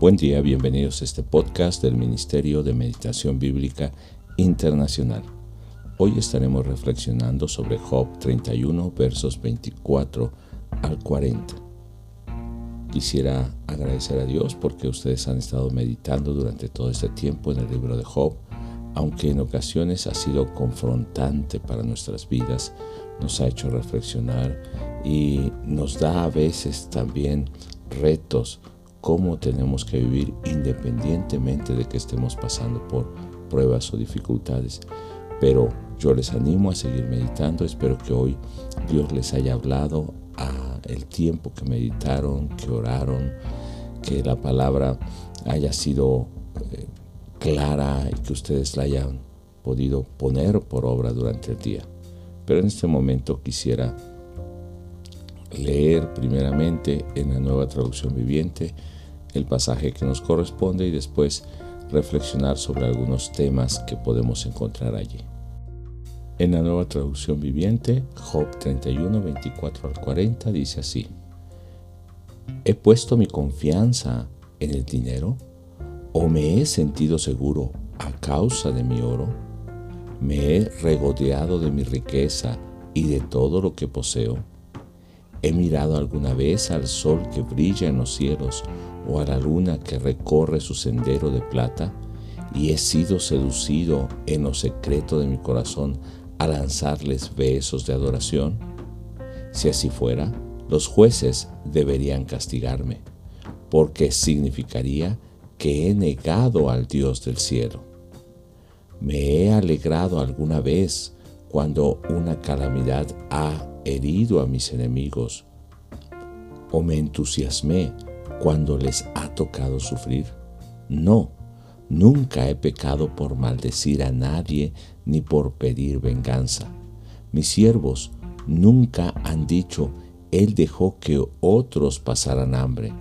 Buen día, bienvenidos a este podcast del Ministerio de Meditación Bíblica Internacional. Hoy estaremos reflexionando sobre Job 31, versos 24 al 40. Quisiera agradecer a Dios porque ustedes han estado meditando durante todo este tiempo en el libro de Job, aunque en ocasiones ha sido confrontante para nuestras vidas, nos ha hecho reflexionar y nos da a veces también retos cómo tenemos que vivir independientemente de que estemos pasando por pruebas o dificultades. Pero yo les animo a seguir meditando, espero que hoy Dios les haya hablado el tiempo que meditaron, que oraron, que la palabra haya sido eh, clara y que ustedes la hayan podido poner por obra durante el día. Pero en este momento quisiera leer primeramente en la nueva traducción viviente el pasaje que nos corresponde y después reflexionar sobre algunos temas que podemos encontrar allí. En la nueva traducción viviente, Job 31, 24 al 40 dice así, ¿He puesto mi confianza en el dinero o me he sentido seguro a causa de mi oro? ¿Me he regodeado de mi riqueza y de todo lo que poseo? ¿He mirado alguna vez al sol que brilla en los cielos o a la luna que recorre su sendero de plata? Y he sido seducido en lo secreto de mi corazón a lanzarles besos de adoración? Si así fuera, los jueces deberían castigarme, porque significaría que he negado al Dios del cielo. ¿Me he alegrado alguna vez cuando una calamidad ha herido a mis enemigos? ¿O me entusiasmé cuando les ha tocado sufrir? No, Nunca he pecado por maldecir a nadie ni por pedir venganza. Mis siervos nunca han dicho, Él dejó que otros pasaran hambre.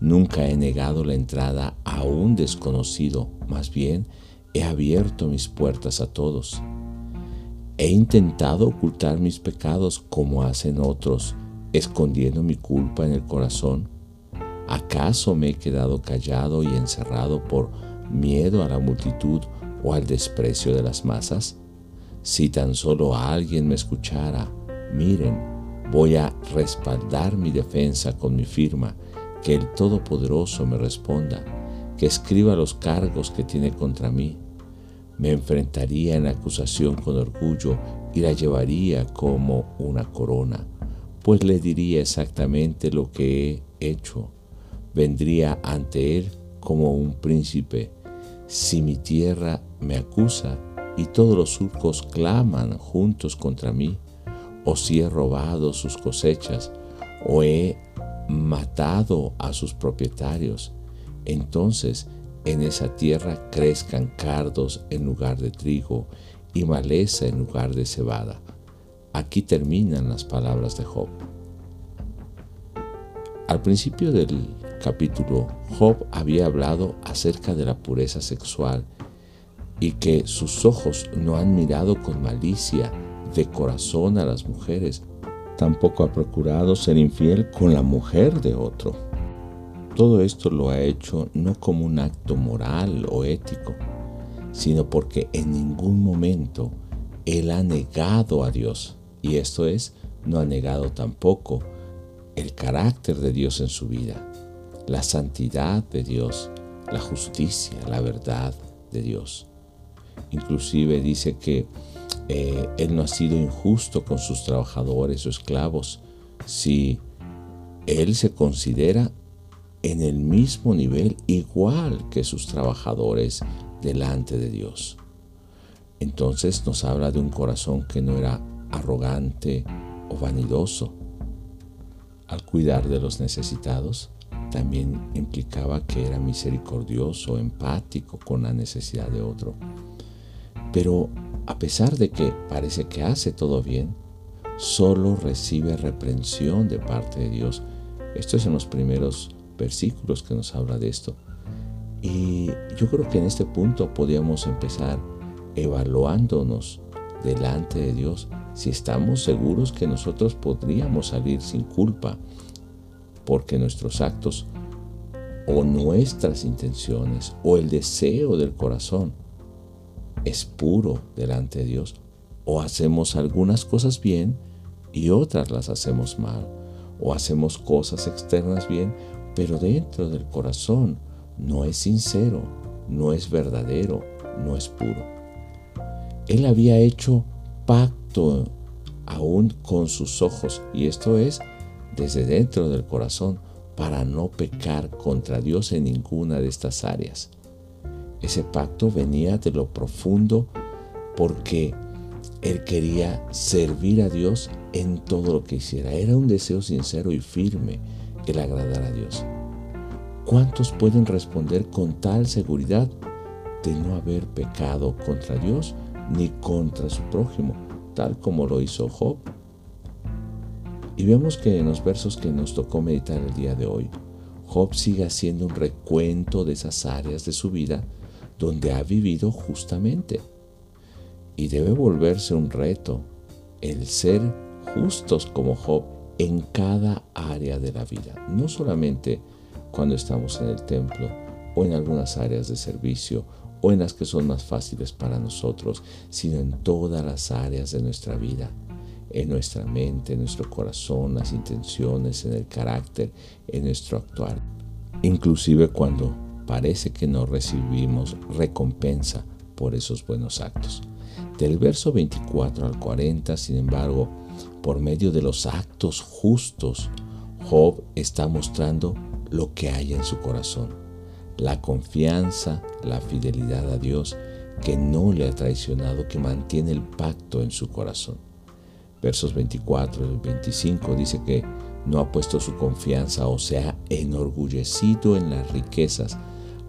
Nunca he negado la entrada a un desconocido, más bien he abierto mis puertas a todos. He intentado ocultar mis pecados como hacen otros, escondiendo mi culpa en el corazón. ¿Acaso me he quedado callado y encerrado por miedo a la multitud o al desprecio de las masas? Si tan solo alguien me escuchara, miren, voy a respaldar mi defensa con mi firma, que el Todopoderoso me responda, que escriba los cargos que tiene contra mí. Me enfrentaría en acusación con orgullo y la llevaría como una corona, pues le diría exactamente lo que he hecho. Vendría ante él como un príncipe si mi tierra me acusa y todos los surcos claman juntos contra mí, o si he robado sus cosechas, o he matado a sus propietarios, entonces en esa tierra crezcan cardos en lugar de trigo y maleza en lugar de cebada. Aquí terminan las palabras de Job. Al principio del capítulo, Job había hablado acerca de la pureza sexual y que sus ojos no han mirado con malicia de corazón a las mujeres, tampoco ha procurado ser infiel con la mujer de otro. Todo esto lo ha hecho no como un acto moral o ético, sino porque en ningún momento él ha negado a Dios. Y esto es, no ha negado tampoco el carácter de Dios en su vida la santidad de Dios, la justicia, la verdad de Dios. Inclusive dice que eh, Él no ha sido injusto con sus trabajadores o esclavos si Él se considera en el mismo nivel igual que sus trabajadores delante de Dios. Entonces nos habla de un corazón que no era arrogante o vanidoso al cuidar de los necesitados, también implicaba que era misericordioso, empático con la necesidad de otro. Pero a pesar de que parece que hace todo bien, solo recibe reprensión de parte de Dios. Esto es en los primeros versículos que nos habla de esto. Y yo creo que en este punto podríamos empezar evaluándonos delante de Dios si estamos seguros que nosotros podríamos salir sin culpa porque nuestros actos o nuestras intenciones o el deseo del corazón es puro delante de Dios o hacemos algunas cosas bien y otras las hacemos mal o hacemos cosas externas bien pero dentro del corazón no es sincero, no es verdadero, no es puro. Él había hecho pacto aún con sus ojos y esto es desde dentro del corazón para no pecar contra Dios en ninguna de estas áreas. Ese pacto venía de lo profundo porque él quería servir a Dios en todo lo que hiciera. Era un deseo sincero y firme el agradar a Dios. ¿Cuántos pueden responder con tal seguridad de no haber pecado contra Dios ni contra su prójimo, tal como lo hizo Job? Y vemos que en los versos que nos tocó meditar el día de hoy, Job sigue haciendo un recuento de esas áreas de su vida donde ha vivido justamente. Y debe volverse un reto el ser justos como Job en cada área de la vida, no solamente cuando estamos en el templo o en algunas áreas de servicio o en las que son más fáciles para nosotros, sino en todas las áreas de nuestra vida en nuestra mente, en nuestro corazón, las intenciones, en el carácter, en nuestro actuar. Inclusive cuando parece que no recibimos recompensa por esos buenos actos. Del verso 24 al 40, sin embargo, por medio de los actos justos, Job está mostrando lo que hay en su corazón, la confianza, la fidelidad a Dios que no le ha traicionado, que mantiene el pacto en su corazón versos 24 y 25 dice que no ha puesto su confianza o se ha enorgullecido en las riquezas,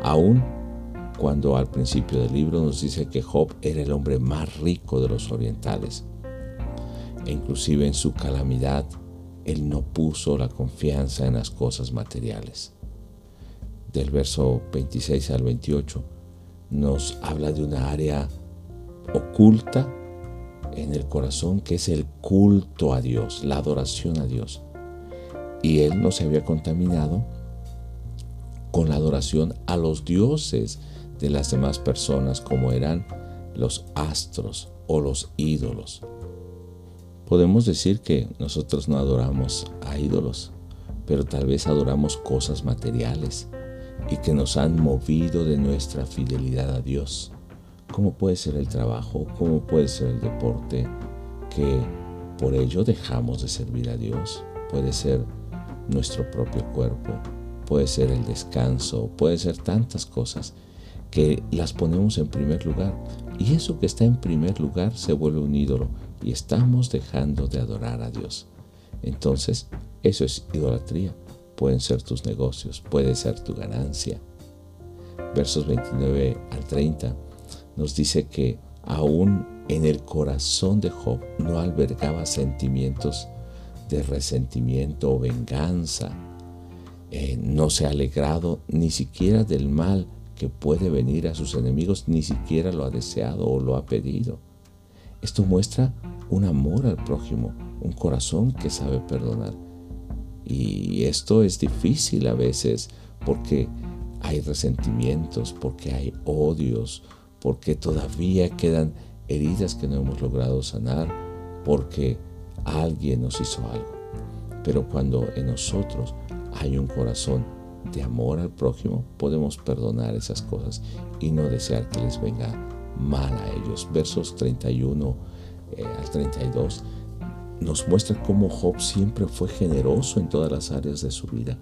aun cuando al principio del libro nos dice que Job era el hombre más rico de los orientales. E inclusive en su calamidad, él no puso la confianza en las cosas materiales. Del verso 26 al 28 nos habla de una área oculta en el corazón que es el culto a Dios, la adoración a Dios. Y él no se había contaminado con la adoración a los dioses de las demás personas como eran los astros o los ídolos. Podemos decir que nosotros no adoramos a ídolos, pero tal vez adoramos cosas materiales y que nos han movido de nuestra fidelidad a Dios cómo puede ser el trabajo, cómo puede ser el deporte, que por ello dejamos de servir a Dios. Puede ser nuestro propio cuerpo, puede ser el descanso, puede ser tantas cosas que las ponemos en primer lugar. Y eso que está en primer lugar se vuelve un ídolo y estamos dejando de adorar a Dios. Entonces, eso es idolatría. Pueden ser tus negocios, puede ser tu ganancia. Versos 29 al 30 nos dice que aún en el corazón de Job no albergaba sentimientos de resentimiento o venganza. Eh, no se ha alegrado ni siquiera del mal que puede venir a sus enemigos, ni siquiera lo ha deseado o lo ha pedido. Esto muestra un amor al prójimo, un corazón que sabe perdonar. Y esto es difícil a veces porque hay resentimientos, porque hay odios, porque todavía quedan heridas que no hemos logrado sanar, porque alguien nos hizo algo. Pero cuando en nosotros hay un corazón de amor al prójimo, podemos perdonar esas cosas y no desear que les venga mal a ellos. Versos 31 eh, al 32 nos muestra cómo Job siempre fue generoso en todas las áreas de su vida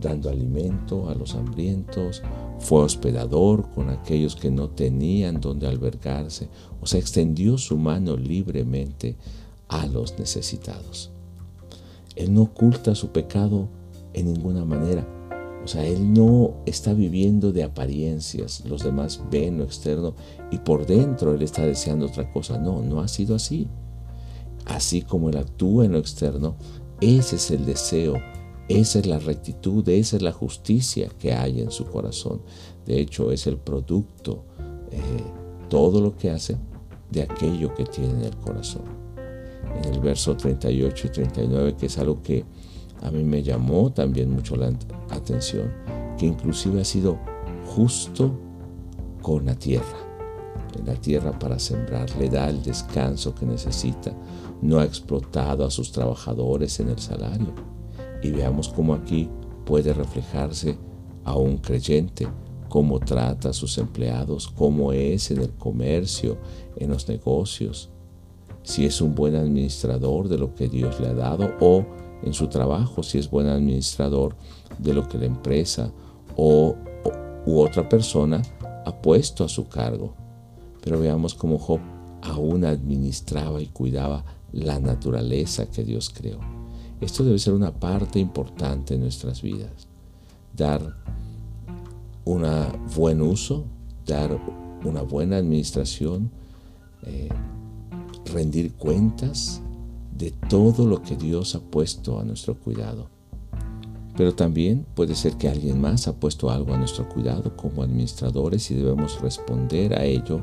dando alimento a los hambrientos, fue hospedador con aquellos que no tenían donde albergarse, o sea, extendió su mano libremente a los necesitados. Él no oculta su pecado en ninguna manera. O sea, Él no está viviendo de apariencias. Los demás ven lo externo y por dentro Él está deseando otra cosa. No, no ha sido así. Así como Él actúa en lo externo, ese es el deseo esa es la rectitud, esa es la justicia que hay en su corazón. De hecho, es el producto, eh, todo lo que hace de aquello que tiene en el corazón. En el verso 38 y 39, que es algo que a mí me llamó también mucho la atención, que inclusive ha sido justo con la tierra. En la tierra para sembrar, le da el descanso que necesita, no ha explotado a sus trabajadores en el salario. Y veamos cómo aquí puede reflejarse a un creyente, cómo trata a sus empleados, cómo es en el comercio, en los negocios, si es un buen administrador de lo que Dios le ha dado o en su trabajo, si es buen administrador de lo que la empresa o, u otra persona ha puesto a su cargo. Pero veamos cómo Job aún administraba y cuidaba la naturaleza que Dios creó. Esto debe ser una parte importante en nuestras vidas. Dar un buen uso, dar una buena administración, eh, rendir cuentas de todo lo que Dios ha puesto a nuestro cuidado. Pero también puede ser que alguien más ha puesto algo a nuestro cuidado como administradores y debemos responder a ello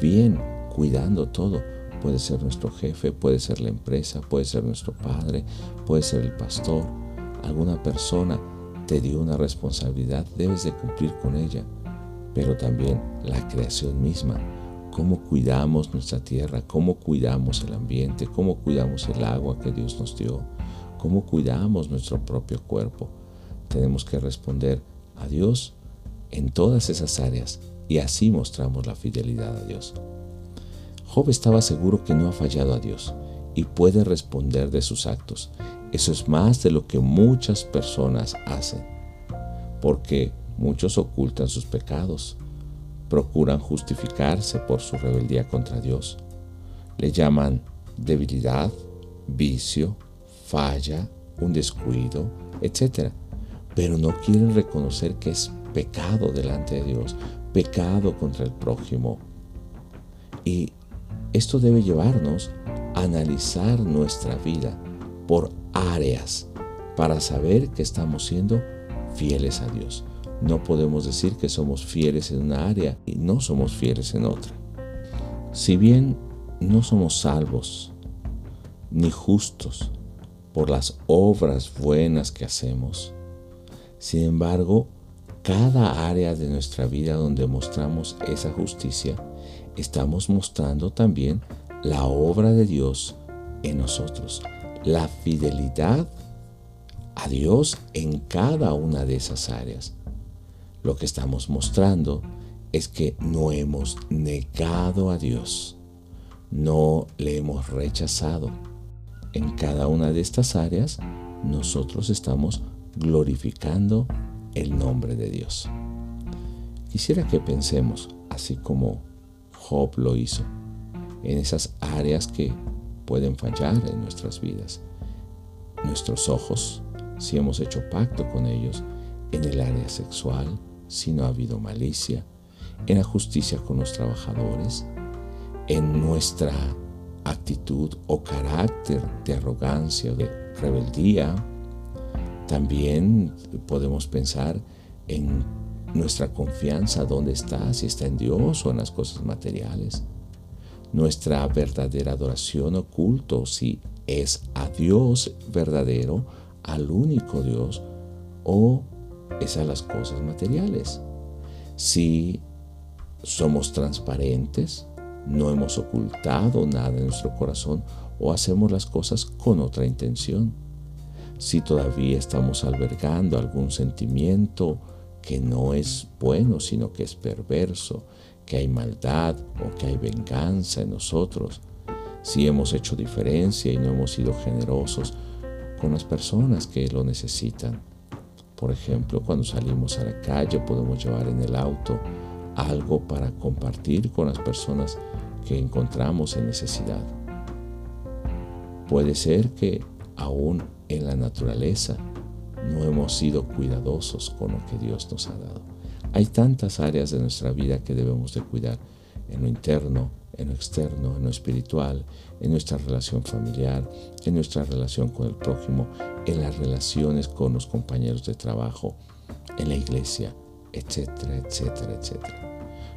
bien, cuidando todo. Puede ser nuestro jefe, puede ser la empresa, puede ser nuestro padre, puede ser el pastor. Alguna persona te dio una responsabilidad, debes de cumplir con ella. Pero también la creación misma cómo cuidamos nuestra tierra, cómo cuidamos el ambiente, cómo cuidamos el agua que Dios nos dio, cómo cuidamos nuestro propio cuerpo. Tenemos que responder a Dios en todas esas áreas y así mostramos la fidelidad a Dios. Job estaba seguro que no ha fallado a Dios y puede responder de sus actos. Eso es más de lo que muchas personas hacen, porque muchos ocultan sus pecados, procuran justificarse por su rebeldía contra Dios. Le llaman debilidad, vicio, falla, un descuido, etc. Pero no quieren reconocer que es pecado delante de Dios, pecado contra el prójimo. Y esto debe llevarnos a analizar nuestra vida por áreas para saber que estamos siendo fieles a Dios. No podemos decir que somos fieles en una área y no somos fieles en otra. Si bien no somos salvos ni justos por las obras buenas que hacemos, sin embargo, cada área de nuestra vida donde mostramos esa justicia, estamos mostrando también la obra de Dios en nosotros, la fidelidad a Dios en cada una de esas áreas. Lo que estamos mostrando es que no hemos negado a Dios, no le hemos rechazado. En cada una de estas áreas nosotros estamos glorificando el nombre de Dios. Quisiera que pensemos, así como Job lo hizo, en esas áreas que pueden fallar en nuestras vidas. Nuestros ojos, si hemos hecho pacto con ellos, en el área sexual, si no ha habido malicia, en la justicia con los trabajadores, en nuestra actitud o carácter de arrogancia o de rebeldía. También podemos pensar en nuestra confianza, dónde está, si está en Dios o en las cosas materiales. Nuestra verdadera adoración o culto, si es a Dios verdadero, al único Dios, o es a las cosas materiales. Si somos transparentes, no hemos ocultado nada en nuestro corazón o hacemos las cosas con otra intención. Si todavía estamos albergando algún sentimiento que no es bueno, sino que es perverso, que hay maldad o que hay venganza en nosotros, si hemos hecho diferencia y no hemos sido generosos con las personas que lo necesitan, por ejemplo, cuando salimos a la calle podemos llevar en el auto algo para compartir con las personas que encontramos en necesidad. Puede ser que aún en la naturaleza no hemos sido cuidadosos con lo que Dios nos ha dado. Hay tantas áreas de nuestra vida que debemos de cuidar en lo interno, en lo externo, en lo espiritual, en nuestra relación familiar, en nuestra relación con el prójimo, en las relaciones con los compañeros de trabajo, en la iglesia, etcétera, etcétera, etcétera.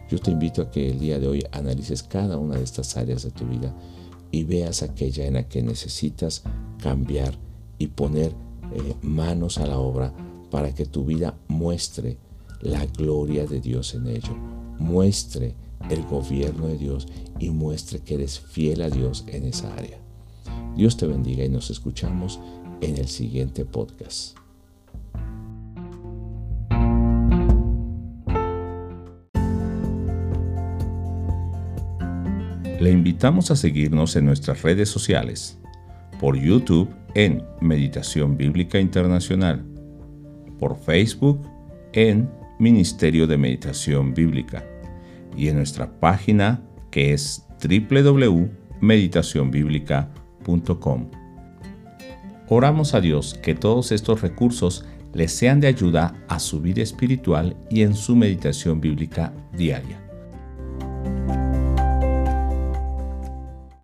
Yo te invito a que el día de hoy analices cada una de estas áreas de tu vida y veas aquella en la que necesitas cambiar y poner eh, manos a la obra para que tu vida muestre la gloria de Dios en ello, muestre el gobierno de Dios y muestre que eres fiel a Dios en esa área. Dios te bendiga y nos escuchamos en el siguiente podcast. Le invitamos a seguirnos en nuestras redes sociales, por YouTube en Meditación Bíblica Internacional, por Facebook en Ministerio de Meditación Bíblica y en nuestra página que es www.meditacionbiblica.com. Oramos a Dios que todos estos recursos les sean de ayuda a su vida espiritual y en su meditación bíblica diaria.